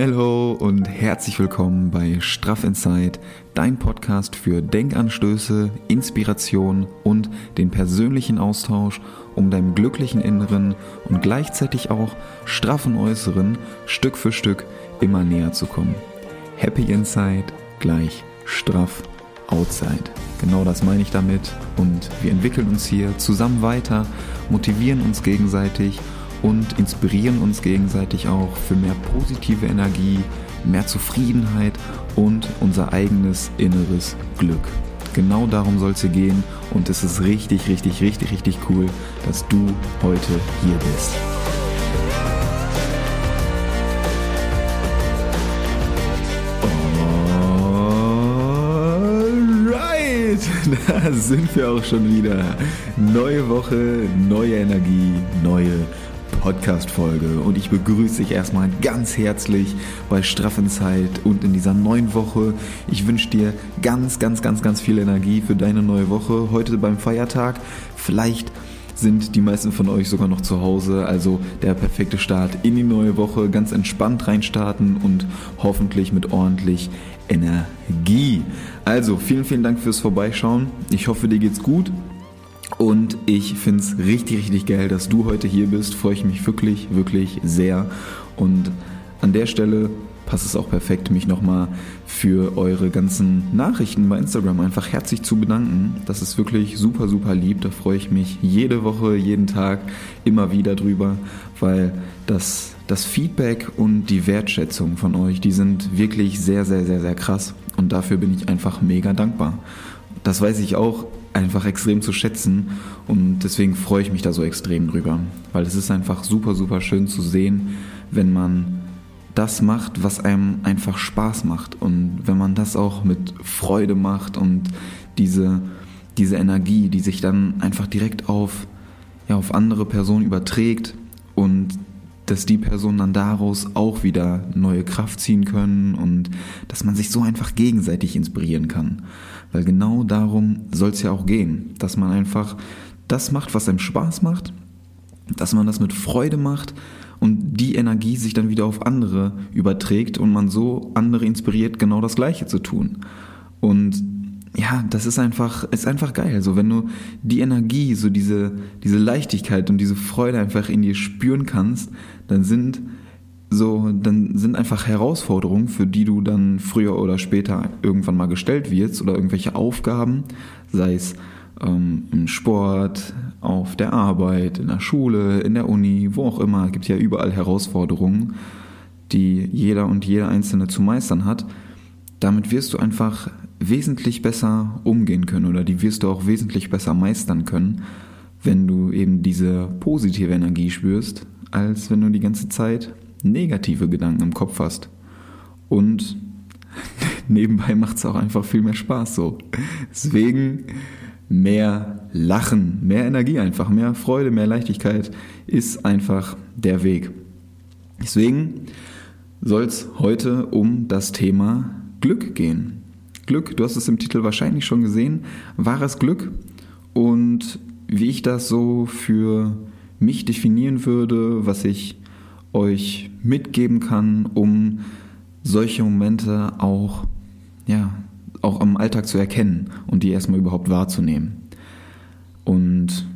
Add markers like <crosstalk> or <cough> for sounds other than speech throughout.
Hallo und herzlich willkommen bei Straff Inside, dein Podcast für Denkanstöße, Inspiration und den persönlichen Austausch, um deinem glücklichen Inneren und gleichzeitig auch straffen Äußeren Stück für Stück immer näher zu kommen. Happy Inside gleich straff Outside. Genau das meine ich damit und wir entwickeln uns hier zusammen weiter, motivieren uns gegenseitig und inspirieren uns gegenseitig auch für mehr positive Energie, mehr Zufriedenheit und unser eigenes inneres Glück. Genau darum soll es hier gehen und es ist richtig, richtig, richtig, richtig cool, dass du heute hier bist. <laughs> Da sind wir auch schon wieder. Neue Woche, neue Energie, neue Podcast-Folge und ich begrüße dich erstmal ganz herzlich bei Straffenzeit und in dieser neuen Woche. Ich wünsche dir ganz, ganz, ganz, ganz viel Energie für deine neue Woche. Heute beim Feiertag. Vielleicht sind die meisten von euch sogar noch zu Hause. Also der perfekte Start in die neue Woche. Ganz entspannt reinstarten und hoffentlich mit ordentlich Energie. Also vielen, vielen Dank fürs Vorbeischauen. Ich hoffe, dir geht's gut. Und ich finde es richtig, richtig geil, dass du heute hier bist. Freue ich mich wirklich, wirklich sehr. Und an der Stelle passt es auch perfekt, mich nochmal für eure ganzen Nachrichten bei Instagram einfach herzlich zu bedanken. Das ist wirklich super, super lieb. Da freue ich mich jede Woche, jeden Tag immer wieder drüber, weil das, das Feedback und die Wertschätzung von euch, die sind wirklich sehr, sehr, sehr, sehr krass. Und dafür bin ich einfach mega dankbar. Das weiß ich auch einfach extrem zu schätzen und deswegen freue ich mich da so extrem drüber, weil es ist einfach super, super schön zu sehen, wenn man das macht, was einem einfach Spaß macht und wenn man das auch mit Freude macht und diese, diese Energie, die sich dann einfach direkt auf, ja, auf andere Personen überträgt und dass die Personen dann daraus auch wieder neue Kraft ziehen können und dass man sich so einfach gegenseitig inspirieren kann. Weil genau darum soll es ja auch gehen, dass man einfach das macht, was einem Spaß macht, dass man das mit Freude macht und die Energie sich dann wieder auf andere überträgt und man so andere inspiriert, genau das Gleiche zu tun. Und ja, das ist einfach, ist einfach geil. So, wenn du die Energie, so diese, diese Leichtigkeit und diese Freude einfach in dir spüren kannst, dann sind so, dann sind einfach Herausforderungen, für die du dann früher oder später irgendwann mal gestellt wirst oder irgendwelche Aufgaben, sei es ähm, im Sport, auf der Arbeit, in der Schule, in der Uni, wo auch immer, gibt ja überall Herausforderungen, die jeder und jeder Einzelne zu meistern hat. Damit wirst du einfach wesentlich besser umgehen können oder die wirst du auch wesentlich besser meistern können, wenn du eben diese positive Energie spürst, als wenn du die ganze Zeit negative Gedanken im Kopf hast. Und <laughs> nebenbei macht es auch einfach viel mehr Spaß so. Deswegen mehr Lachen, mehr Energie einfach, mehr Freude, mehr Leichtigkeit ist einfach der Weg. Deswegen soll es heute um das Thema Glück gehen. Glück, du hast es im Titel wahrscheinlich schon gesehen, wahres Glück und wie ich das so für mich definieren würde, was ich euch mitgeben kann, um solche Momente auch, ja, auch im Alltag zu erkennen und die erstmal überhaupt wahrzunehmen. Und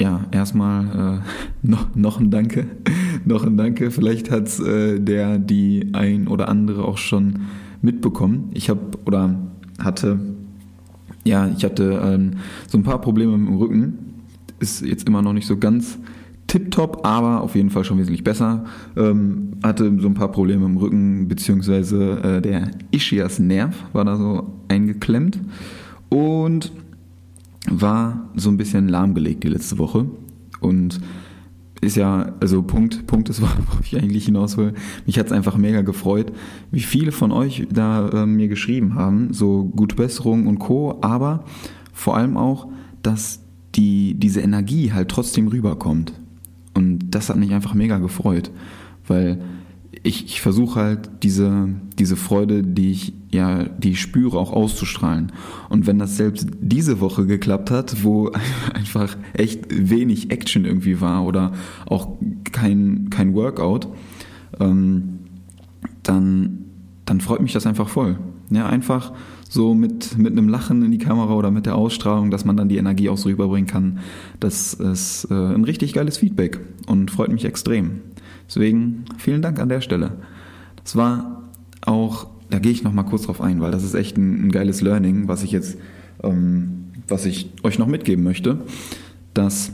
ja, erstmal äh, <laughs> noch, noch ein Danke, <laughs> noch ein Danke. Vielleicht hat äh, der, die ein oder andere auch schon mitbekommen. Ich habe oder hatte, ja, ich hatte ähm, so ein paar Probleme mit dem Rücken. Ist jetzt immer noch nicht so ganz tipptopp, aber auf jeden Fall schon wesentlich besser. Ähm, hatte so ein paar Probleme im Rücken, beziehungsweise äh, der Ischias-Nerv war da so eingeklemmt und war so ein bisschen lahmgelegt die letzte Woche. Und ist ja, also Punkt, Punkt ist, <laughs> worauf ich eigentlich hinaus will. Mich hat es einfach mega gefreut, wie viele von euch da äh, mir geschrieben haben, so gute Besserung und Co., aber vor allem auch, dass die, diese Energie halt trotzdem rüberkommt. Und das hat mich einfach mega gefreut, weil ich, ich versuche halt diese, diese Freude, die ich ja, die ich spüre, auch auszustrahlen. Und wenn das selbst diese Woche geklappt hat, wo <laughs> einfach echt wenig Action irgendwie war oder auch kein, kein Workout, ähm, dann, dann freut mich das einfach voll. Ja, einfach so mit, mit einem Lachen in die Kamera oder mit der Ausstrahlung, dass man dann die Energie auch so rüberbringen kann. Das ist äh, ein richtig geiles Feedback und freut mich extrem. Deswegen vielen Dank an der Stelle. Das war auch, da gehe ich nochmal kurz drauf ein, weil das ist echt ein, ein geiles Learning, was ich jetzt, ähm, was ich euch noch mitgeben möchte, dass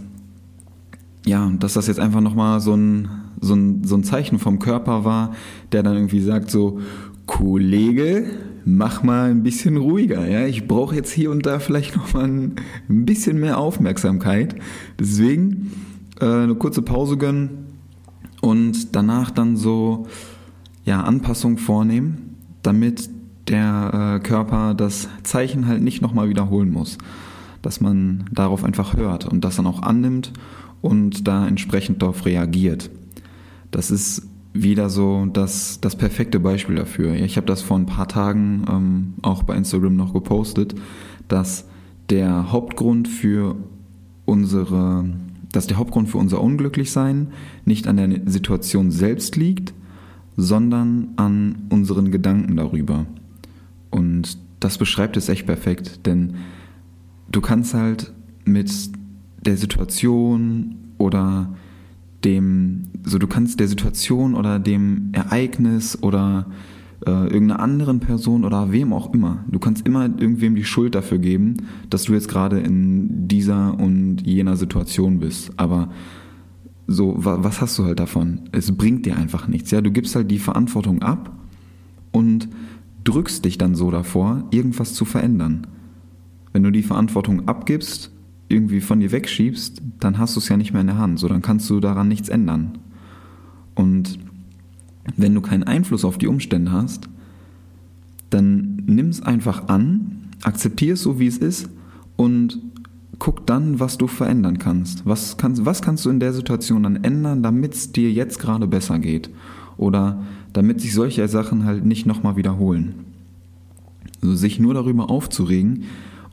ja, dass das jetzt einfach nochmal so ein, so, ein, so ein Zeichen vom Körper war, der dann irgendwie sagt so, Kollege, mach mal ein bisschen ruhiger, ja. Ich brauche jetzt hier und da vielleicht nochmal ein, ein bisschen mehr Aufmerksamkeit. Deswegen äh, eine kurze Pause gönnen und danach dann so ja, Anpassungen vornehmen, damit der äh, Körper das Zeichen halt nicht nochmal wiederholen muss. Dass man darauf einfach hört und das dann auch annimmt und da entsprechend darauf reagiert. Das ist wieder so das, das perfekte Beispiel dafür. Ich habe das vor ein paar Tagen ähm, auch bei Instagram noch gepostet, dass der Hauptgrund für unsere, dass der Hauptgrund für unser Unglücklichsein nicht an der Situation selbst liegt, sondern an unseren Gedanken darüber. Und das beschreibt es echt perfekt, denn du kannst halt mit der Situation oder dem, so du kannst der Situation oder dem Ereignis oder äh, irgendeiner anderen Person oder wem auch immer, du kannst immer irgendwem die Schuld dafür geben, dass du jetzt gerade in dieser und jener Situation bist. Aber so, was hast du halt davon? Es bringt dir einfach nichts. Ja, du gibst halt die Verantwortung ab und drückst dich dann so davor, irgendwas zu verändern. Wenn du die Verantwortung abgibst, irgendwie von dir wegschiebst, dann hast du es ja nicht mehr in der Hand. So, dann kannst du daran nichts ändern. Und wenn du keinen Einfluss auf die Umstände hast, dann nimm es einfach an, akzeptier es so, wie es ist und guck dann, was du verändern kannst. Was kannst, was kannst du in der Situation dann ändern, damit es dir jetzt gerade besser geht? Oder damit sich solche Sachen halt nicht nochmal wiederholen. Also sich nur darüber aufzuregen,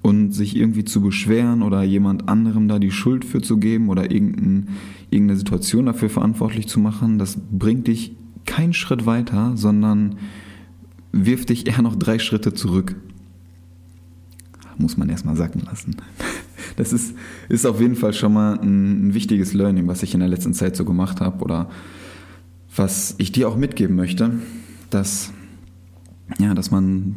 und sich irgendwie zu beschweren oder jemand anderem da die Schuld für zu geben oder irgendein, irgendeine Situation dafür verantwortlich zu machen, das bringt dich keinen Schritt weiter, sondern wirft dich eher noch drei Schritte zurück. Muss man erstmal sacken lassen. <laughs> Das ist, ist auf jeden Fall schon mal ein, ein wichtiges Learning, was ich in der letzten Zeit so gemacht habe oder was ich dir auch mitgeben möchte, dass, ja, dass man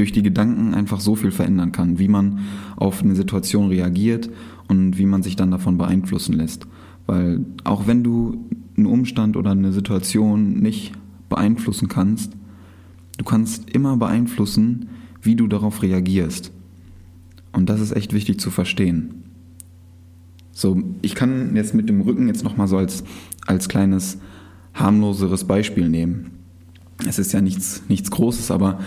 durch die Gedanken einfach so viel verändern kann, wie man auf eine Situation reagiert und wie man sich dann davon beeinflussen lässt. Weil auch wenn du einen Umstand oder eine Situation nicht beeinflussen kannst, du kannst immer beeinflussen, wie du darauf reagierst. Und das ist echt wichtig zu verstehen. So, ich kann jetzt mit dem Rücken jetzt nochmal so als, als kleines harmloseres Beispiel nehmen. Es ist ja nichts, nichts Großes, aber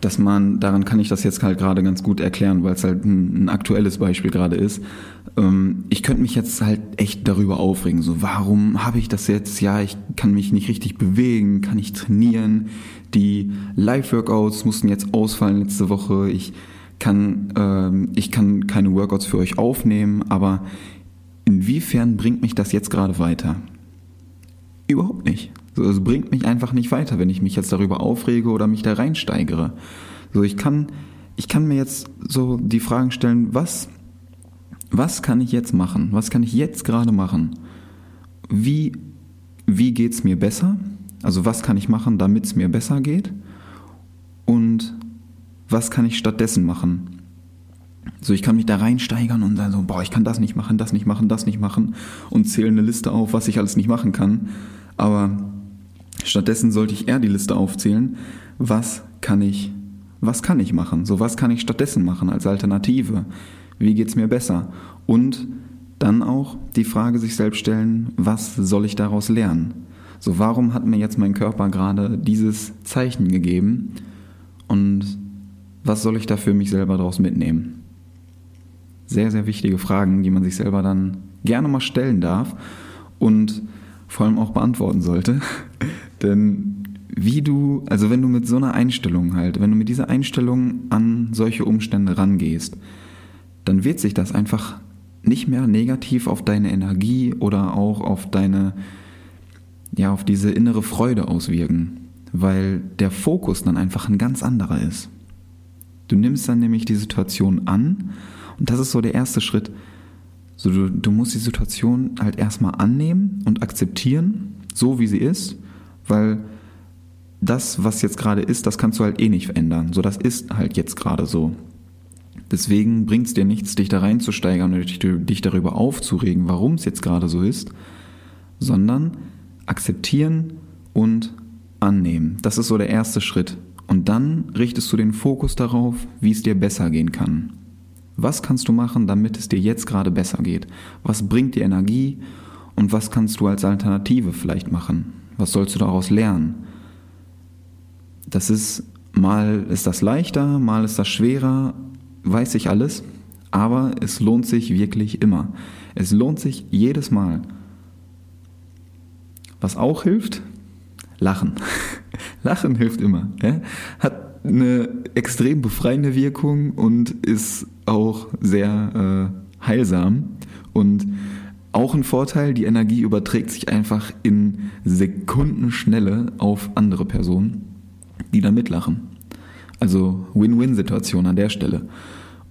dass man, daran kann ich das jetzt halt gerade ganz gut erklären, weil es halt ein, ein aktuelles Beispiel gerade ist. Ähm, ich könnte mich jetzt halt echt darüber aufregen, so warum habe ich das jetzt? Ja, ich kann mich nicht richtig bewegen, kann ich trainieren. Die Live-Workouts mussten jetzt ausfallen letzte Woche. Ich kann, ähm, ich kann keine Workouts für euch aufnehmen, aber inwiefern bringt mich das jetzt gerade weiter? Überhaupt nicht. Es bringt mich einfach nicht weiter, wenn ich mich jetzt darüber aufrege oder mich da reinsteigere. So, ich kann, ich kann mir jetzt so die Fragen stellen, was, was kann ich jetzt machen? Was kann ich jetzt gerade machen? Wie, wie geht's mir besser? Also was kann ich machen, damit es mir besser geht? Und was kann ich stattdessen machen? So, ich kann mich da reinsteigern und dann so, boah, ich kann das nicht machen, das nicht machen, das nicht machen und zähle eine Liste auf, was ich alles nicht machen kann. Aber Stattdessen sollte ich eher die Liste aufzählen, was kann ich, was kann ich machen? So, was kann ich stattdessen machen als Alternative? Wie geht's mir besser? Und dann auch die Frage sich selbst stellen, was soll ich daraus lernen? So, warum hat mir jetzt mein Körper gerade dieses Zeichen gegeben? Und was soll ich da für mich selber daraus mitnehmen? Sehr, sehr wichtige Fragen, die man sich selber dann gerne mal stellen darf und vor allem auch beantworten sollte. <laughs> Denn wie du, also wenn du mit so einer Einstellung halt, wenn du mit dieser Einstellung an solche Umstände rangehst, dann wird sich das einfach nicht mehr negativ auf deine Energie oder auch auf deine, ja, auf diese innere Freude auswirken. weil der Fokus dann einfach ein ganz anderer ist. Du nimmst dann nämlich die Situation an und das ist so der erste Schritt. So, du, du musst die Situation halt erstmal annehmen und akzeptieren, so wie sie ist, weil das, was jetzt gerade ist, das kannst du halt eh nicht verändern. So, das ist halt jetzt gerade so. Deswegen bringt es dir nichts, dich da reinzusteigern und dich, dich darüber aufzuregen, warum es jetzt gerade so ist, sondern akzeptieren und annehmen. Das ist so der erste Schritt. Und dann richtest du den Fokus darauf, wie es dir besser gehen kann. Was kannst du machen, damit es dir jetzt gerade besser geht? Was bringt dir Energie und was kannst du als Alternative vielleicht machen? Was sollst du daraus lernen? Das ist, mal ist das leichter, mal ist das schwerer, weiß ich alles, aber es lohnt sich wirklich immer. Es lohnt sich jedes Mal. Was auch hilft, lachen. <laughs> lachen hilft immer. Ja? Hat eine extrem befreiende Wirkung und ist auch sehr äh, heilsam. Und auch ein Vorteil, die Energie überträgt sich einfach in Sekundenschnelle auf andere Personen die da mitlachen. Also Win-Win-Situation an der Stelle.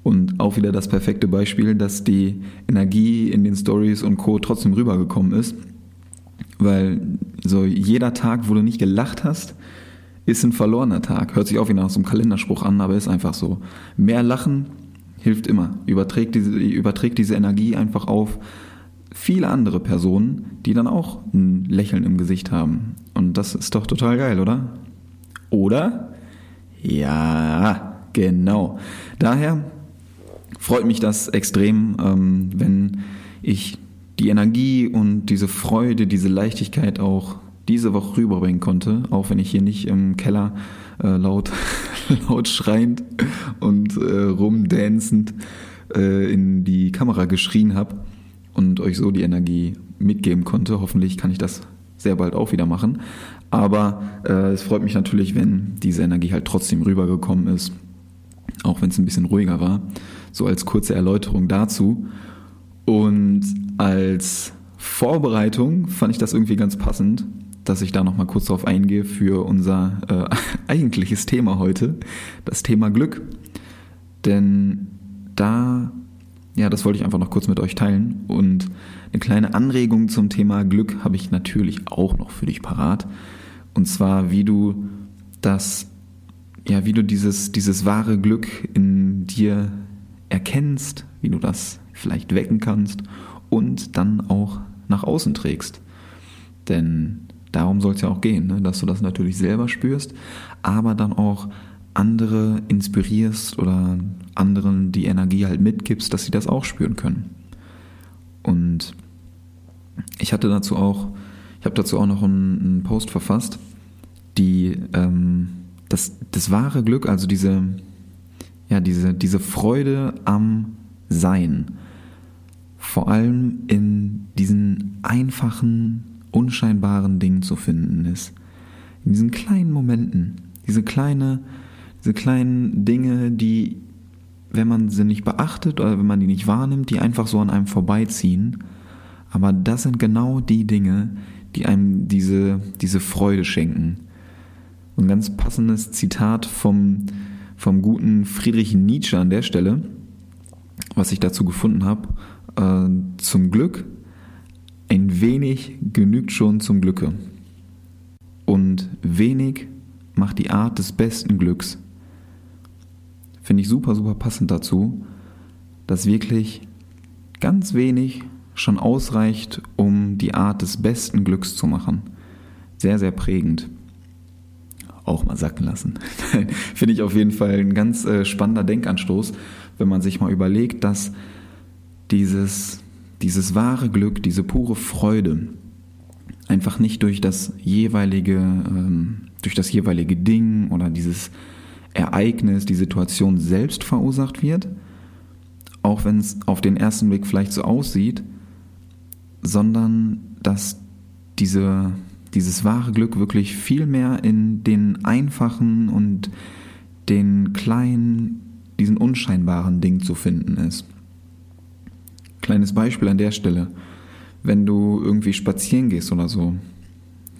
Und auch wieder das perfekte Beispiel, dass die Energie in den Stories und Co. trotzdem rübergekommen ist. Weil so jeder Tag, wo du nicht gelacht hast, ist ein verlorener Tag. Hört sich auch wie nach so einem Kalenderspruch an, aber ist einfach so. Mehr Lachen hilft immer. Überträgt diese, überträgt diese Energie einfach auf viele andere Personen, die dann auch ein Lächeln im Gesicht haben. Und das ist doch total geil, oder? Oder? Ja, genau. Daher freut mich das extrem, ähm, wenn ich die Energie und diese Freude, diese Leichtigkeit auch diese Woche rüberbringen konnte, auch wenn ich hier nicht im Keller äh, laut, <laughs> laut schreiend und äh, rumdancend äh, in die Kamera geschrien habe und euch so die Energie mitgeben konnte. Hoffentlich kann ich das sehr bald auch wieder machen. Aber äh, es freut mich natürlich, wenn diese Energie halt trotzdem rübergekommen ist, auch wenn es ein bisschen ruhiger war. So als kurze Erläuterung dazu. Und als Vorbereitung fand ich das irgendwie ganz passend, dass ich da nochmal kurz drauf eingehe für unser äh, <laughs> eigentliches Thema heute, das Thema Glück. Denn da ja, das wollte ich einfach noch kurz mit euch teilen. Und eine kleine Anregung zum Thema Glück habe ich natürlich auch noch für dich parat. Und zwar, wie du das, ja, wie du dieses, dieses wahre Glück in dir erkennst, wie du das vielleicht wecken kannst und dann auch nach außen trägst. Denn darum soll es ja auch gehen, ne? dass du das natürlich selber spürst, aber dann auch andere inspirierst oder anderen die Energie halt mitgibst, dass sie das auch spüren können. Und ich hatte dazu auch, ich habe dazu auch noch einen, einen Post verfasst, die ähm, das, das wahre Glück, also diese, ja, diese, diese Freude am Sein, vor allem in diesen einfachen, unscheinbaren Dingen zu finden ist. In diesen kleinen Momenten, diese kleine, diese kleinen Dinge, die, wenn man sie nicht beachtet oder wenn man die nicht wahrnimmt, die einfach so an einem vorbeiziehen. Aber das sind genau die Dinge, die einem diese, diese Freude schenken. Ein ganz passendes Zitat vom, vom guten Friedrich Nietzsche an der Stelle, was ich dazu gefunden habe. Äh, zum Glück, ein wenig genügt schon zum Glücke. Und wenig macht die Art des besten Glücks. Finde ich super, super passend dazu, dass wirklich ganz wenig schon ausreicht, um die Art des besten Glücks zu machen. Sehr, sehr prägend. Auch mal sacken lassen. <laughs> Finde ich auf jeden Fall ein ganz äh, spannender Denkanstoß, wenn man sich mal überlegt, dass dieses, dieses wahre Glück, diese pure Freude einfach nicht durch das jeweilige, ähm, durch das jeweilige Ding oder dieses Ereignis, die Situation selbst verursacht wird, auch wenn es auf den ersten Blick vielleicht so aussieht, sondern dass diese, dieses wahre Glück wirklich viel mehr in den einfachen und den kleinen, diesen unscheinbaren Dingen zu finden ist. Kleines Beispiel an der Stelle. Wenn du irgendwie spazieren gehst oder so,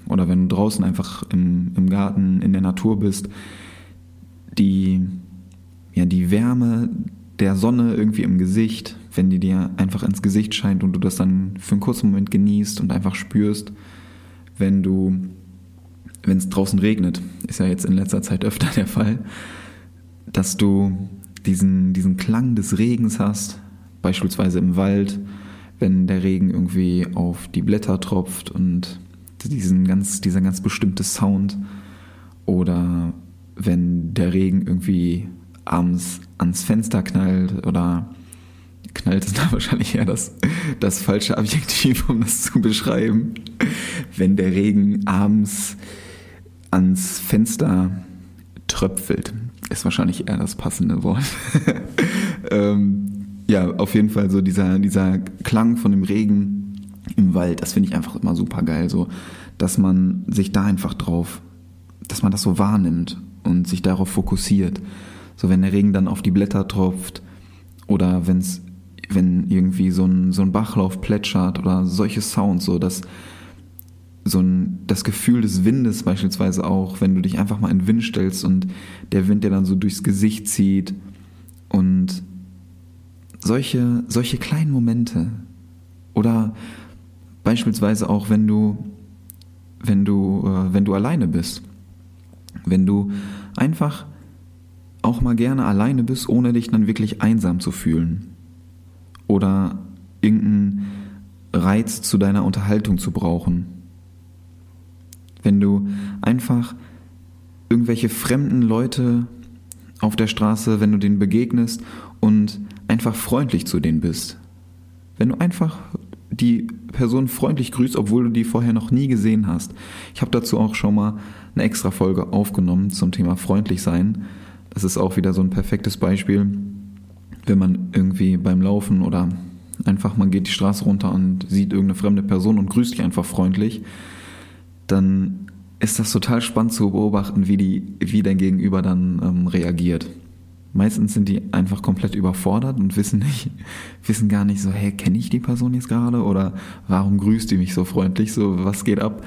oder wenn du draußen einfach im, im Garten, in der Natur bist, die, ja, die Wärme der Sonne irgendwie im Gesicht, wenn die dir einfach ins Gesicht scheint und du das dann für einen kurzen Moment genießt und einfach spürst, wenn du, wenn es draußen regnet, ist ja jetzt in letzter Zeit öfter <laughs> der Fall, dass du diesen, diesen Klang des Regens hast, beispielsweise im Wald, wenn der Regen irgendwie auf die Blätter tropft und diesen ganz, dieser ganz bestimmte Sound oder wenn der Regen irgendwie abends ans Fenster knallt oder knallt ist <laughs> da wahrscheinlich eher das, das falsche Adjektiv, um das zu beschreiben. Wenn der Regen abends ans Fenster tröpfelt, ist wahrscheinlich eher das passende Wort. <laughs> ähm, ja, auf jeden Fall so dieser, dieser Klang von dem Regen im Wald, das finde ich einfach immer super geil, so, dass man sich da einfach drauf, dass man das so wahrnimmt und sich darauf fokussiert. So, wenn der Regen dann auf die Blätter tropft oder wenn's, wenn irgendwie so ein, so ein Bachlauf plätschert oder solche Sounds, so, dass so ein, das Gefühl des Windes beispielsweise auch, wenn du dich einfach mal in den Wind stellst und der Wind dir dann so durchs Gesicht zieht und solche, solche kleinen Momente oder beispielsweise auch, wenn du, wenn du, äh, wenn du alleine bist, wenn du einfach auch mal gerne alleine bist, ohne dich dann wirklich einsam zu fühlen oder irgendeinen Reiz zu deiner Unterhaltung zu brauchen. Wenn du einfach irgendwelche fremden Leute auf der Straße, wenn du denen begegnest und einfach freundlich zu denen bist. Wenn du einfach die Person freundlich grüßt, obwohl du die vorher noch nie gesehen hast. Ich habe dazu auch schon mal eine extra Folge aufgenommen zum Thema freundlich sein. Das ist auch wieder so ein perfektes Beispiel, wenn man irgendwie beim Laufen oder einfach man geht die Straße runter und sieht irgendeine fremde Person und grüßt dich einfach freundlich, dann ist das total spannend zu beobachten, wie, die, wie dein Gegenüber dann ähm, reagiert. Meistens sind die einfach komplett überfordert und wissen nicht, <laughs> wissen gar nicht so, hey, kenne ich die Person jetzt gerade oder warum grüßt die mich so freundlich, so was geht ab?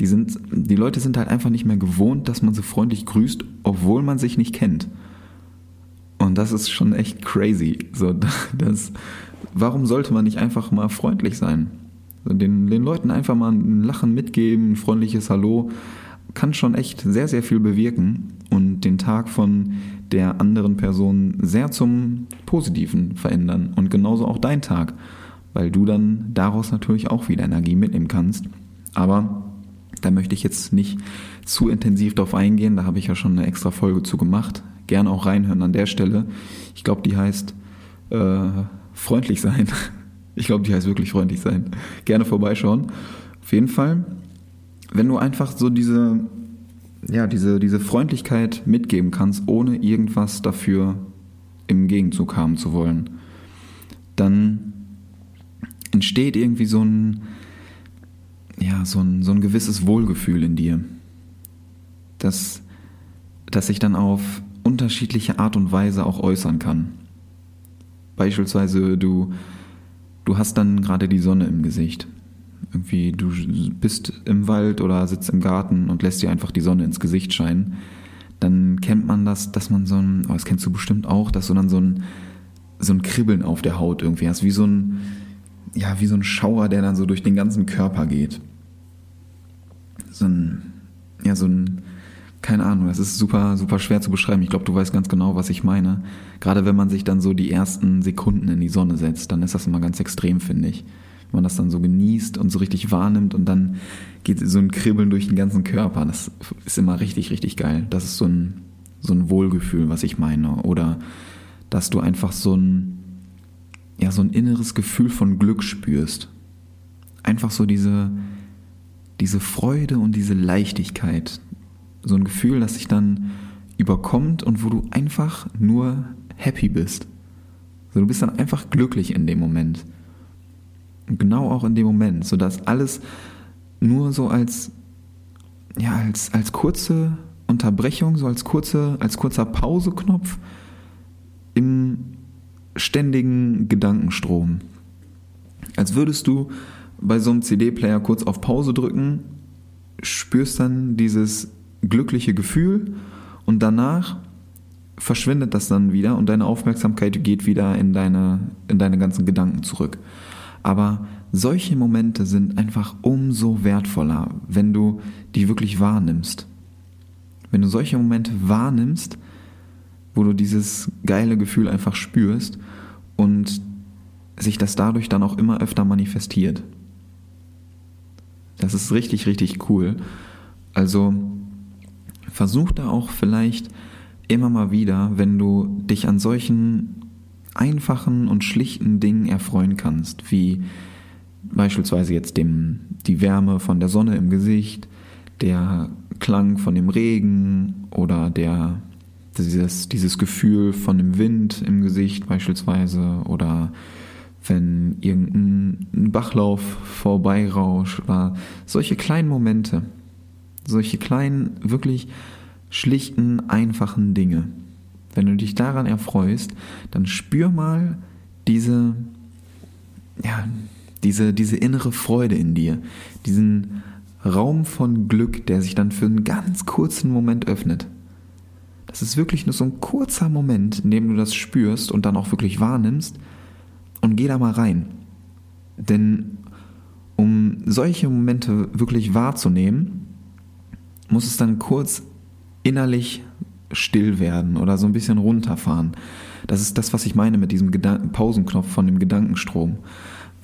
Die sind, die Leute sind halt einfach nicht mehr gewohnt, dass man so freundlich grüßt, obwohl man sich nicht kennt. Und das ist schon echt crazy. So, <laughs> das, warum sollte man nicht einfach mal freundlich sein? Den, den Leuten einfach mal ein Lachen mitgeben, ein freundliches Hallo, kann schon echt sehr, sehr viel bewirken und den Tag von der anderen Person sehr zum Positiven verändern und genauso auch dein Tag, weil du dann daraus natürlich auch wieder Energie mitnehmen kannst. Aber da möchte ich jetzt nicht zu intensiv drauf eingehen, da habe ich ja schon eine extra Folge zu gemacht. Gerne auch reinhören an der Stelle. Ich glaube, die heißt äh, freundlich sein. <laughs> Ich glaube, die heißt wirklich freundlich sein. Gerne vorbeischauen. Auf jeden Fall, wenn du einfach so diese ja, diese, diese Freundlichkeit mitgeben kannst, ohne irgendwas dafür im Gegenzug haben zu wollen, dann entsteht irgendwie so ein, ja, so ein, so ein gewisses Wohlgefühl in dir, das, das sich dann auf unterschiedliche Art und Weise auch äußern kann. Beispielsweise du, du hast dann gerade die Sonne im Gesicht irgendwie du bist im Wald oder sitzt im Garten und lässt dir einfach die Sonne ins Gesicht scheinen, dann kennt man das, dass man so ein, oh, das kennst du bestimmt auch, dass du dann so ein, so ein Kribbeln auf der Haut irgendwie hast, wie so ein, ja, wie so ein Schauer, der dann so durch den ganzen Körper geht. So ein, ja, so ein, keine Ahnung, das ist super, super schwer zu beschreiben. Ich glaube, du weißt ganz genau, was ich meine. Gerade wenn man sich dann so die ersten Sekunden in die Sonne setzt, dann ist das immer ganz extrem, finde ich man das dann so genießt und so richtig wahrnimmt und dann geht so ein Kribbeln durch den ganzen Körper. Das ist immer richtig, richtig geil. Das ist so ein, so ein Wohlgefühl, was ich meine. Oder dass du einfach so ein, ja, so ein inneres Gefühl von Glück spürst. Einfach so diese, diese Freude und diese Leichtigkeit. So ein Gefühl, das sich dann überkommt und wo du einfach nur happy bist. So, du bist dann einfach glücklich in dem Moment. Genau auch in dem Moment, sodass alles nur so als, ja, als, als kurze Unterbrechung, so als, kurze, als kurzer Pauseknopf im ständigen Gedankenstrom. Als würdest du bei so einem CD-Player kurz auf Pause drücken, spürst dann dieses glückliche Gefühl und danach verschwindet das dann wieder und deine Aufmerksamkeit geht wieder in deine, in deine ganzen Gedanken zurück. Aber solche Momente sind einfach umso wertvoller, wenn du die wirklich wahrnimmst. Wenn du solche Momente wahrnimmst, wo du dieses geile Gefühl einfach spürst und sich das dadurch dann auch immer öfter manifestiert. Das ist richtig, richtig cool. Also versuch da auch vielleicht immer mal wieder, wenn du dich an solchen einfachen und schlichten Dingen erfreuen kannst, wie beispielsweise jetzt dem, die Wärme von der Sonne im Gesicht, der Klang von dem Regen oder der, dieses, dieses Gefühl von dem Wind im Gesicht beispielsweise oder wenn irgendein Bachlauf vorbeirauscht oder solche kleinen Momente, solche kleinen, wirklich schlichten, einfachen Dinge. Wenn du dich daran erfreust, dann spür mal diese, ja, diese, diese innere Freude in dir, diesen Raum von Glück, der sich dann für einen ganz kurzen Moment öffnet. Das ist wirklich nur so ein kurzer Moment, in dem du das spürst und dann auch wirklich wahrnimmst und geh da mal rein. Denn um solche Momente wirklich wahrzunehmen, muss es dann kurz innerlich still werden oder so ein bisschen runterfahren. Das ist das, was ich meine mit diesem Gedan Pausenknopf von dem Gedankenstrom.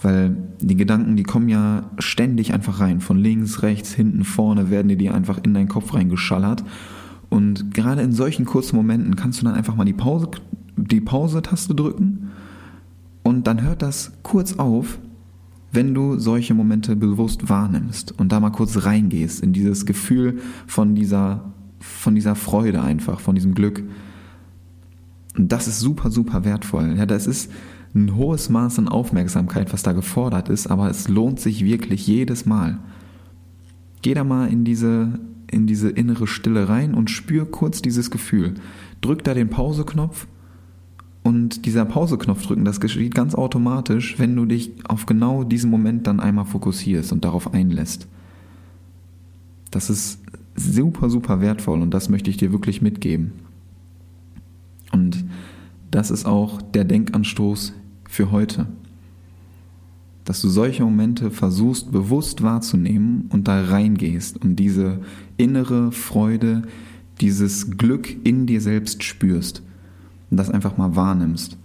Weil die Gedanken, die kommen ja ständig einfach rein. Von links, rechts, hinten, vorne werden die dir einfach in deinen Kopf reingeschallert. Und gerade in solchen kurzen Momenten kannst du dann einfach mal die Pause, die Pause-Taste drücken und dann hört das kurz auf, wenn du solche Momente bewusst wahrnimmst und da mal kurz reingehst in dieses Gefühl von dieser, von dieser Freude einfach, von diesem Glück. Und das ist super, super wertvoll. Ja, das ist ein hohes Maß an Aufmerksamkeit, was da gefordert ist, aber es lohnt sich wirklich jedes Mal. Geh da mal in diese, in diese innere Stille rein und spür kurz dieses Gefühl. Drück da den Pauseknopf und dieser Pauseknopf drücken, das geschieht ganz automatisch, wenn du dich auf genau diesen Moment dann einmal fokussierst und darauf einlässt. Das ist super, super wertvoll und das möchte ich dir wirklich mitgeben. Und das ist auch der Denkanstoß für heute. Dass du solche Momente versuchst bewusst wahrzunehmen und da reingehst und diese innere Freude, dieses Glück in dir selbst spürst und das einfach mal wahrnimmst.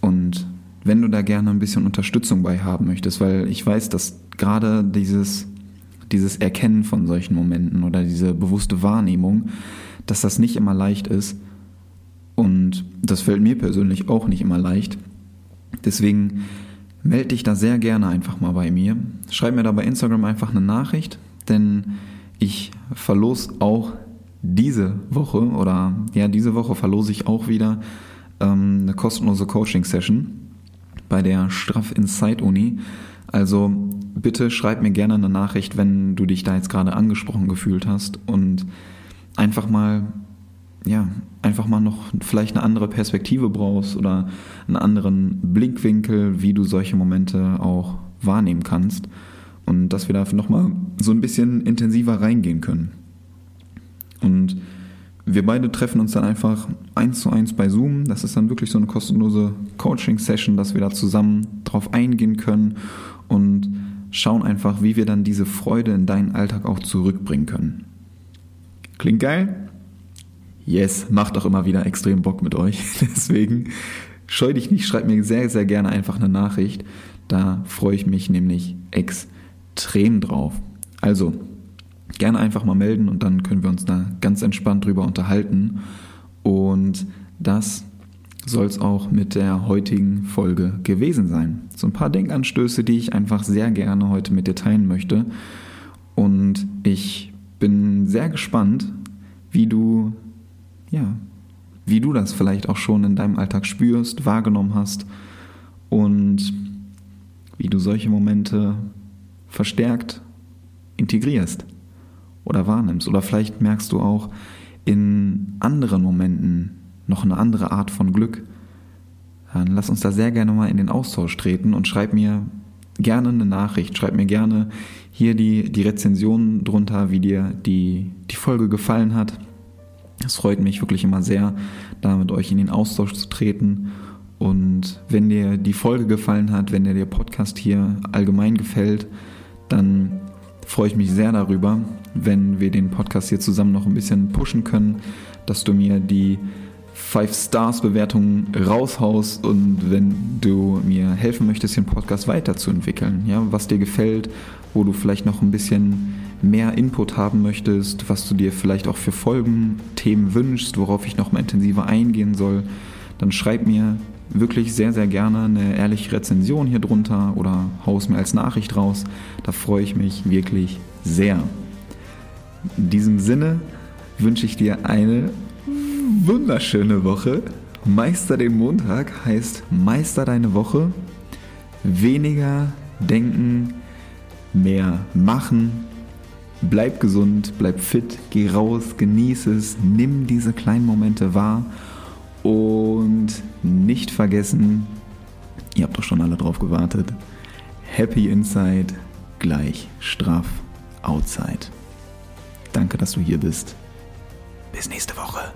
Und wenn du da gerne ein bisschen Unterstützung bei haben möchtest, weil ich weiß, dass gerade dieses, dieses Erkennen von solchen Momenten oder diese bewusste Wahrnehmung, dass das nicht immer leicht ist, und das fällt mir persönlich auch nicht immer leicht. Deswegen melde dich da sehr gerne einfach mal bei mir. Schreib mir da bei Instagram einfach eine Nachricht, denn ich verlose auch diese Woche oder ja, diese Woche verlose ich auch wieder ähm, eine kostenlose Coaching-Session bei der Straff Insight Uni. Also bitte schreib mir gerne eine Nachricht, wenn du dich da jetzt gerade angesprochen gefühlt hast und einfach mal ja, einfach mal noch vielleicht eine andere Perspektive brauchst oder einen anderen Blickwinkel, wie du solche Momente auch wahrnehmen kannst und dass wir da nochmal so ein bisschen intensiver reingehen können. Und wir beide treffen uns dann einfach eins zu eins bei Zoom. Das ist dann wirklich so eine kostenlose Coaching-Session, dass wir da zusammen drauf eingehen können und schauen einfach, wie wir dann diese Freude in deinen Alltag auch zurückbringen können. Klingt geil? Yes, macht auch immer wieder extrem Bock mit euch. <laughs> Deswegen scheu dich nicht, schreib mir sehr, sehr gerne einfach eine Nachricht. Da freue ich mich nämlich extrem drauf. Also, gerne einfach mal melden und dann können wir uns da ganz entspannt drüber unterhalten. Und das soll es auch mit der heutigen Folge gewesen sein. So ein paar Denkanstöße, die ich einfach sehr gerne heute mit dir teilen möchte. Und ich bin sehr gespannt, wie du ja, wie du das vielleicht auch schon in deinem Alltag spürst, wahrgenommen hast und wie du solche Momente verstärkt integrierst oder wahrnimmst. Oder vielleicht merkst du auch in anderen Momenten noch eine andere Art von Glück. Dann lass uns da sehr gerne mal in den Austausch treten und schreib mir gerne eine Nachricht. Schreib mir gerne hier die, die Rezension drunter, wie dir die, die Folge gefallen hat. Es freut mich wirklich immer sehr, da mit euch in den Austausch zu treten. Und wenn dir die Folge gefallen hat, wenn dir der Podcast hier allgemein gefällt, dann freue ich mich sehr darüber, wenn wir den Podcast hier zusammen noch ein bisschen pushen können, dass du mir die 5-Stars-Bewertung raushaust und wenn du mir helfen möchtest, den Podcast weiterzuentwickeln, ja, was dir gefällt, wo du vielleicht noch ein bisschen mehr Input haben möchtest, was du dir vielleicht auch für Folgen, Themen wünschst, worauf ich noch mal intensiver eingehen soll, dann schreib mir wirklich sehr, sehr gerne eine ehrliche Rezension hier drunter oder haus mir als Nachricht raus. Da freue ich mich wirklich sehr. In diesem Sinne wünsche ich dir eine wunderschöne Woche. Meister den Montag heißt Meister deine Woche. Weniger denken, mehr machen. Bleib gesund, bleib fit, geh raus, genieße es, nimm diese kleinen Momente wahr und nicht vergessen, ihr habt doch schon alle drauf gewartet, Happy Inside gleich straff Outside. Danke, dass du hier bist. Bis nächste Woche.